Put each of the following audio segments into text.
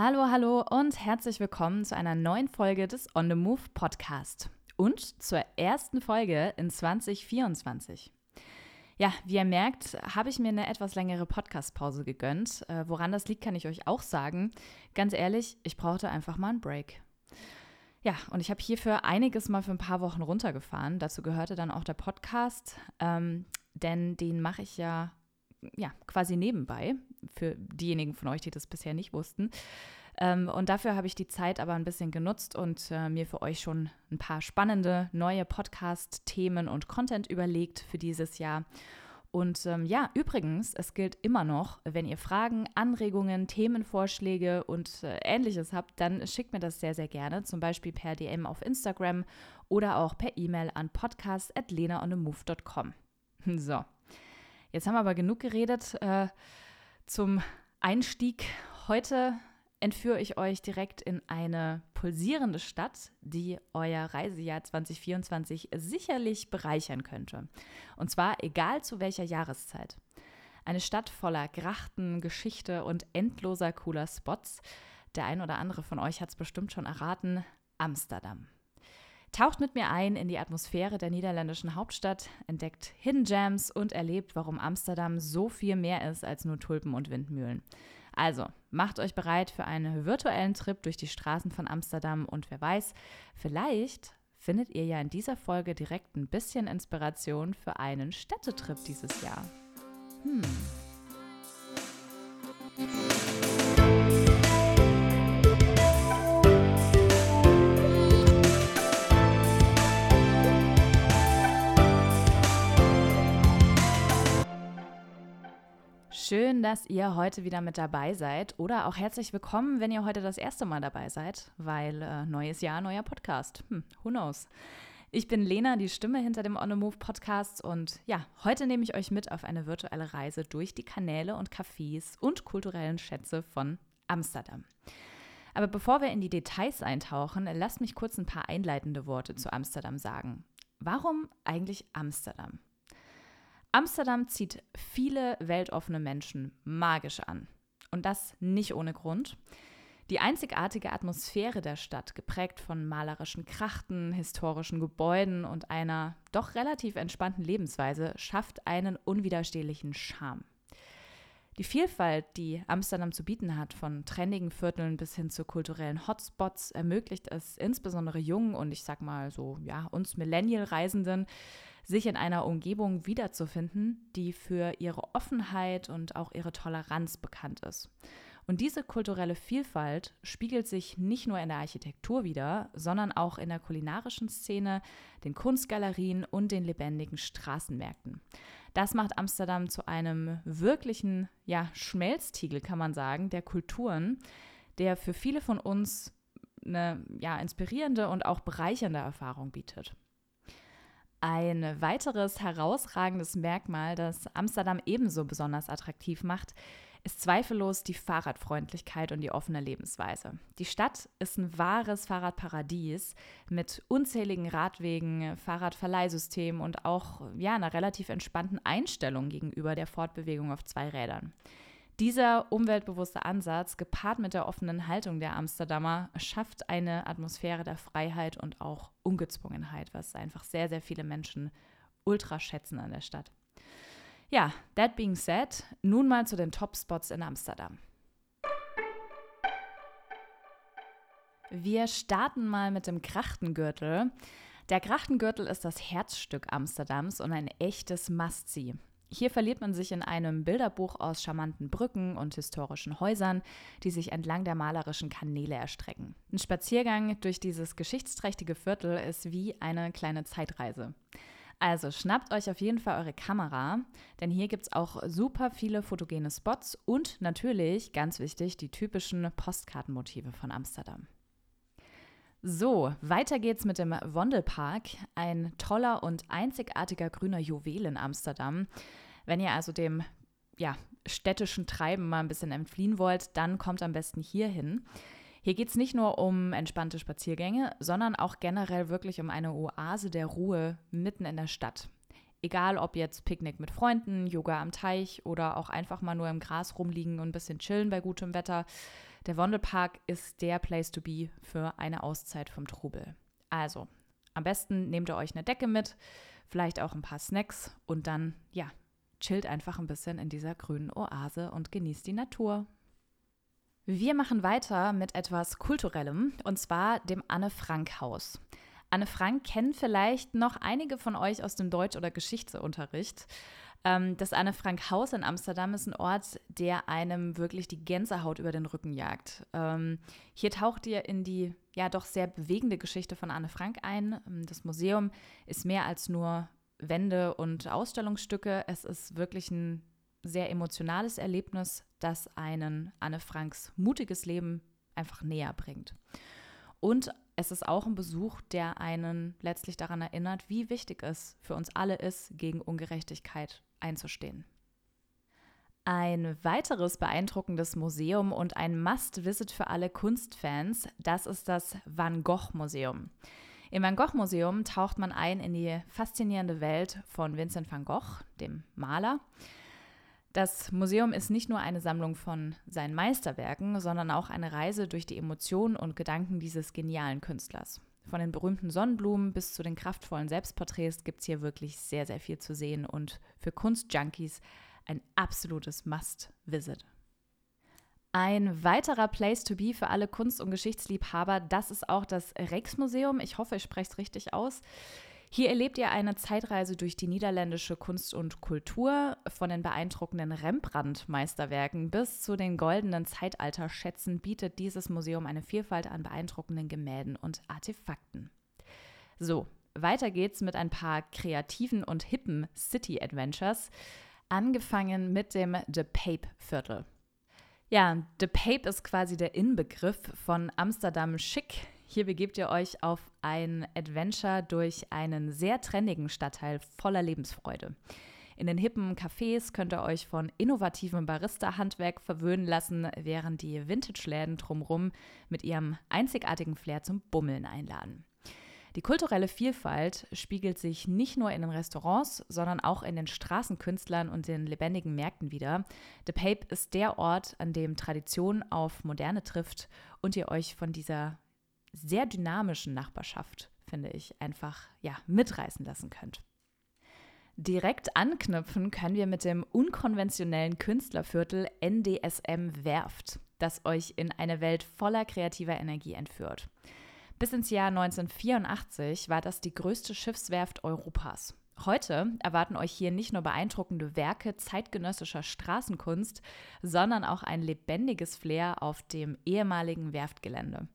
Hallo, hallo und herzlich willkommen zu einer neuen Folge des On the Move Podcast und zur ersten Folge in 2024. Ja, wie ihr merkt, habe ich mir eine etwas längere Podcast-Pause gegönnt. Äh, woran das liegt, kann ich euch auch sagen. Ganz ehrlich, ich brauchte einfach mal einen Break. Ja, und ich habe hierfür einiges mal für ein paar Wochen runtergefahren. Dazu gehörte dann auch der Podcast, ähm, denn den mache ich ja, ja quasi nebenbei, für diejenigen von euch, die das bisher nicht wussten. Ähm, und dafür habe ich die Zeit aber ein bisschen genutzt und äh, mir für euch schon ein paar spannende neue Podcast-Themen und Content überlegt für dieses Jahr. Und ähm, ja, übrigens, es gilt immer noch, wenn ihr Fragen, Anregungen, Themenvorschläge und äh, ähnliches habt, dann schickt mir das sehr, sehr gerne, zum Beispiel per DM auf Instagram oder auch per E-Mail an podcast.lenaonemove.com. So, jetzt haben wir aber genug geredet äh, zum Einstieg. Heute entführe ich euch direkt in eine pulsierende Stadt, die euer Reisejahr 2024 sicherlich bereichern könnte. Und zwar egal zu welcher Jahreszeit. Eine Stadt voller Grachten, Geschichte und endloser cooler Spots. Der ein oder andere von euch hat es bestimmt schon erraten, Amsterdam. Taucht mit mir ein in die Atmosphäre der niederländischen Hauptstadt, entdeckt Hidden Gems und erlebt, warum Amsterdam so viel mehr ist als nur Tulpen und Windmühlen. Also, macht euch bereit für einen virtuellen Trip durch die Straßen von Amsterdam und wer weiß, vielleicht findet ihr ja in dieser Folge direkt ein bisschen Inspiration für einen Städtetrip dieses Jahr. Hm. Schön, dass ihr heute wieder mit dabei seid oder auch herzlich willkommen, wenn ihr heute das erste Mal dabei seid, weil äh, neues Jahr, neuer Podcast. Hm, who knows? Ich bin Lena, die Stimme hinter dem On the Move Podcast und ja, heute nehme ich euch mit auf eine virtuelle Reise durch die Kanäle und Cafés und kulturellen Schätze von Amsterdam. Aber bevor wir in die Details eintauchen, lasst mich kurz ein paar einleitende Worte zu Amsterdam sagen. Warum eigentlich Amsterdam? Amsterdam zieht viele weltoffene Menschen magisch an. Und das nicht ohne Grund. Die einzigartige Atmosphäre der Stadt, geprägt von malerischen Krachten, historischen Gebäuden und einer doch relativ entspannten Lebensweise, schafft einen unwiderstehlichen Charme. Die Vielfalt, die Amsterdam zu bieten hat, von trendigen Vierteln bis hin zu kulturellen Hotspots, ermöglicht es insbesondere jungen und ich sag mal so, ja, uns Millennial-Reisenden, sich in einer Umgebung wiederzufinden, die für ihre Offenheit und auch ihre Toleranz bekannt ist. Und diese kulturelle Vielfalt spiegelt sich nicht nur in der Architektur wider, sondern auch in der kulinarischen Szene, den Kunstgalerien und den lebendigen Straßenmärkten. Das macht Amsterdam zu einem wirklichen ja, Schmelztiegel, kann man sagen, der Kulturen, der für viele von uns eine ja, inspirierende und auch bereichernde Erfahrung bietet. Ein weiteres herausragendes Merkmal, das Amsterdam ebenso besonders attraktiv macht, ist zweifellos die Fahrradfreundlichkeit und die offene Lebensweise. Die Stadt ist ein wahres Fahrradparadies mit unzähligen Radwegen, Fahrradverleihsystemen und auch ja, einer relativ entspannten Einstellung gegenüber der Fortbewegung auf zwei Rädern. Dieser umweltbewusste Ansatz, gepaart mit der offenen Haltung der Amsterdamer, schafft eine Atmosphäre der Freiheit und auch Ungezwungenheit, was einfach sehr, sehr viele Menschen ultra schätzen an der Stadt. Ja, that being said, nun mal zu den Top-Spots in Amsterdam. Wir starten mal mit dem Krachtengürtel. Der Krachtengürtel ist das Herzstück Amsterdams und ein echtes Must-See. Hier verliert man sich in einem Bilderbuch aus charmanten Brücken und historischen Häusern, die sich entlang der malerischen Kanäle erstrecken. Ein Spaziergang durch dieses geschichtsträchtige Viertel ist wie eine kleine Zeitreise. Also schnappt euch auf jeden Fall eure Kamera, denn hier gibt es auch super viele fotogene Spots und natürlich, ganz wichtig, die typischen Postkartenmotive von Amsterdam. So, weiter geht's mit dem Wondelpark, ein toller und einzigartiger grüner Juwel in Amsterdam. Wenn ihr also dem ja, städtischen Treiben mal ein bisschen entfliehen wollt, dann kommt am besten hier hin. Hier geht es nicht nur um entspannte Spaziergänge, sondern auch generell wirklich um eine Oase der Ruhe mitten in der Stadt. Egal ob jetzt Picknick mit Freunden, Yoga am Teich oder auch einfach mal nur im Gras rumliegen und ein bisschen chillen bei gutem Wetter. Der Wandelpark ist der Place to be für eine Auszeit vom Trubel. Also, am besten nehmt ihr euch eine Decke mit, vielleicht auch ein paar Snacks und dann, ja, chillt einfach ein bisschen in dieser grünen Oase und genießt die Natur. Wir machen weiter mit etwas Kulturellem und zwar dem Anne-Frank-Haus. Anne Frank kennen vielleicht noch einige von euch aus dem Deutsch- oder Geschichtsunterricht. Ähm, das Anne Frank Haus in Amsterdam ist ein Ort, der einem wirklich die Gänsehaut über den Rücken jagt. Ähm, hier taucht ihr in die ja doch sehr bewegende Geschichte von Anne Frank ein. Ähm, das Museum ist mehr als nur Wände und Ausstellungsstücke. Es ist wirklich ein sehr emotionales Erlebnis, das einen Anne Franks mutiges Leben einfach näher bringt. Und es ist auch ein Besuch, der einen letztlich daran erinnert, wie wichtig es für uns alle ist, gegen Ungerechtigkeit einzustehen. Ein weiteres beeindruckendes Museum und ein Must-Visit für alle Kunstfans, das ist das Van Gogh Museum. Im Van Gogh Museum taucht man ein in die faszinierende Welt von Vincent van Gogh, dem Maler. Das Museum ist nicht nur eine Sammlung von seinen Meisterwerken, sondern auch eine Reise durch die Emotionen und Gedanken dieses genialen Künstlers. Von den berühmten Sonnenblumen bis zu den kraftvollen Selbstporträts gibt es hier wirklich sehr, sehr viel zu sehen und für Kunstjunkies ein absolutes Must-Visit. Ein weiterer Place to be für alle Kunst- und Geschichtsliebhaber, das ist auch das Rijksmuseum. Ich hoffe, ich spreche es richtig aus. Hier erlebt ihr eine Zeitreise durch die niederländische Kunst und Kultur, von den beeindruckenden Rembrandt-Meisterwerken bis zu den goldenen Zeitalterschätzen bietet dieses Museum eine Vielfalt an beeindruckenden Gemälden und Artefakten. So, weiter geht's mit ein paar kreativen und hippen City Adventures, angefangen mit dem The Pape Viertel. Ja, The Pape ist quasi der Inbegriff von Amsterdam Schick hier begebt ihr euch auf ein Adventure durch einen sehr trendigen Stadtteil voller Lebensfreude. In den hippen Cafés könnt ihr euch von innovativem Barista-Handwerk verwöhnen lassen, während die Vintage-Läden drumherum mit ihrem einzigartigen Flair zum Bummeln einladen. Die kulturelle Vielfalt spiegelt sich nicht nur in den Restaurants, sondern auch in den Straßenkünstlern und den lebendigen Märkten wieder. The Pape ist der Ort, an dem Tradition auf Moderne trifft und ihr euch von dieser sehr dynamischen Nachbarschaft, finde ich, einfach ja, mitreißen lassen könnt. Direkt anknüpfen können wir mit dem unkonventionellen Künstlerviertel NDSM Werft, das euch in eine Welt voller kreativer Energie entführt. Bis ins Jahr 1984 war das die größte Schiffswerft Europas. Heute erwarten euch hier nicht nur beeindruckende Werke zeitgenössischer Straßenkunst, sondern auch ein lebendiges Flair auf dem ehemaligen Werftgelände.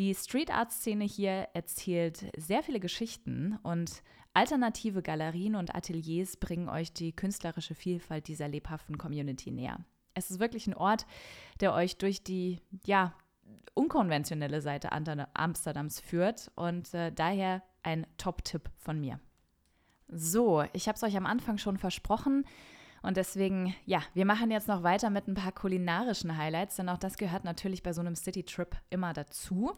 Die Street Art Szene hier erzählt sehr viele Geschichten und alternative Galerien und Ateliers bringen euch die künstlerische Vielfalt dieser lebhaften Community näher. Es ist wirklich ein Ort, der euch durch die ja unkonventionelle Seite Amsterdams führt und äh, daher ein Top-Tipp von mir. So, ich habe es euch am Anfang schon versprochen. Und deswegen, ja, wir machen jetzt noch weiter mit ein paar kulinarischen Highlights, denn auch das gehört natürlich bei so einem City-Trip immer dazu.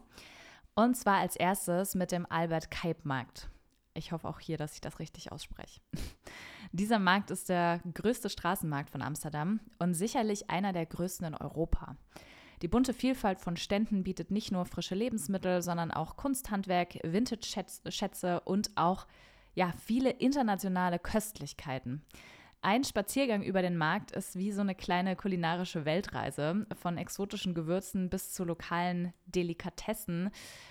Und zwar als erstes mit dem Albert Kuip Markt. Ich hoffe auch hier, dass ich das richtig ausspreche. Dieser Markt ist der größte Straßenmarkt von Amsterdam und sicherlich einer der größten in Europa. Die bunte Vielfalt von Ständen bietet nicht nur frische Lebensmittel, sondern auch Kunsthandwerk, Vintage-Schätze und auch ja, viele internationale Köstlichkeiten. Ein Spaziergang über den Markt ist wie so eine kleine kulinarische Weltreise, von exotischen Gewürzen bis zu lokalen Delikatessen.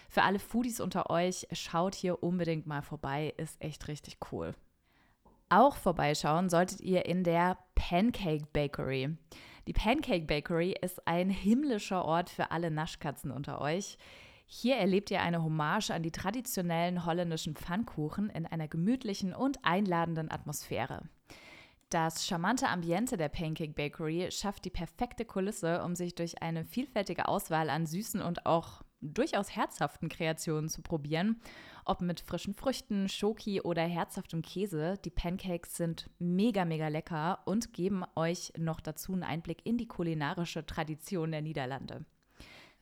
Für alle Foodies unter euch, schaut hier unbedingt mal vorbei, ist echt richtig cool. Auch vorbeischauen solltet ihr in der Pancake Bakery. Die Pancake Bakery ist ein himmlischer Ort für alle Naschkatzen unter euch. Hier erlebt ihr eine Hommage an die traditionellen holländischen Pfannkuchen in einer gemütlichen und einladenden Atmosphäre. Das charmante Ambiente der Pancake Bakery schafft die perfekte Kulisse, um sich durch eine vielfältige Auswahl an süßen und auch durchaus herzhaften Kreationen zu probieren. Ob mit frischen Früchten, Schoki oder herzhaftem Käse, die Pancakes sind mega, mega lecker und geben euch noch dazu einen Einblick in die kulinarische Tradition der Niederlande.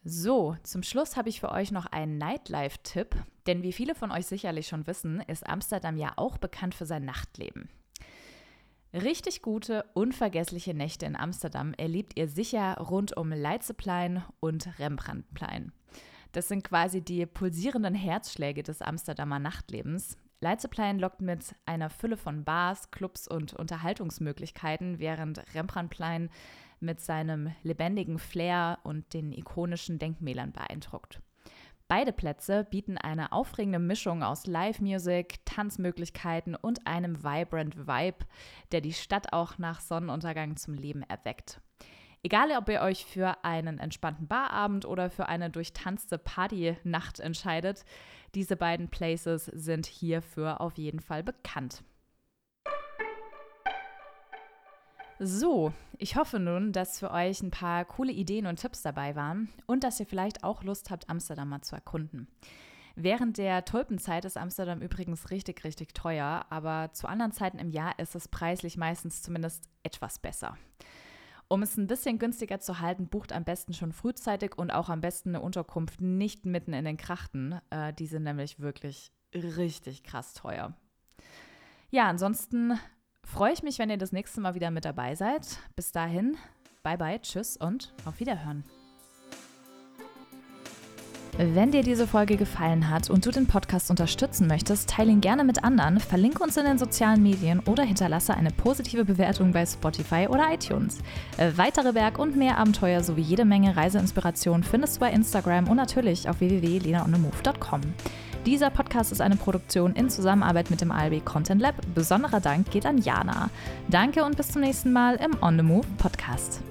So, zum Schluss habe ich für euch noch einen Nightlife-Tipp, denn wie viele von euch sicherlich schon wissen, ist Amsterdam ja auch bekannt für sein Nachtleben. Richtig gute, unvergessliche Nächte in Amsterdam erlebt ihr sicher rund um Leitzeplein und Rembrandtplein. Das sind quasi die pulsierenden Herzschläge des Amsterdamer Nachtlebens. Leitzeplein lockt mit einer Fülle von Bars, Clubs und Unterhaltungsmöglichkeiten, während Rembrandtplein mit seinem lebendigen Flair und den ikonischen Denkmälern beeindruckt. Beide Plätze bieten eine aufregende Mischung aus Live-Music, Tanzmöglichkeiten und einem vibrant Vibe, der die Stadt auch nach Sonnenuntergang zum Leben erweckt. Egal, ob ihr euch für einen entspannten Barabend oder für eine durchtanzte Partynacht entscheidet, diese beiden Places sind hierfür auf jeden Fall bekannt. So, ich hoffe nun, dass für euch ein paar coole Ideen und Tipps dabei waren und dass ihr vielleicht auch Lust habt, Amsterdam mal zu erkunden. Während der Tulpenzeit ist Amsterdam übrigens richtig, richtig teuer, aber zu anderen Zeiten im Jahr ist es preislich meistens zumindest etwas besser. Um es ein bisschen günstiger zu halten, bucht am besten schon frühzeitig und auch am besten eine Unterkunft nicht mitten in den Krachten. Äh, die sind nämlich wirklich richtig krass teuer. Ja, ansonsten freue ich mich, wenn ihr das nächste Mal wieder mit dabei seid. Bis dahin, bye bye, tschüss und auf Wiederhören. Wenn dir diese Folge gefallen hat und du den Podcast unterstützen möchtest, teile ihn gerne mit anderen, verlinke uns in den sozialen Medien oder hinterlasse eine positive Bewertung bei Spotify oder iTunes. Äh, weitere Berg- und mehr Abenteuer sowie jede Menge Reiseinspiration findest du bei Instagram und natürlich auf www.lenaonemove.com. Dieser Podcast ist eine Produktion in Zusammenarbeit mit dem ALB Content Lab. Besonderer Dank geht an Jana. Danke und bis zum nächsten Mal im On the Move Podcast.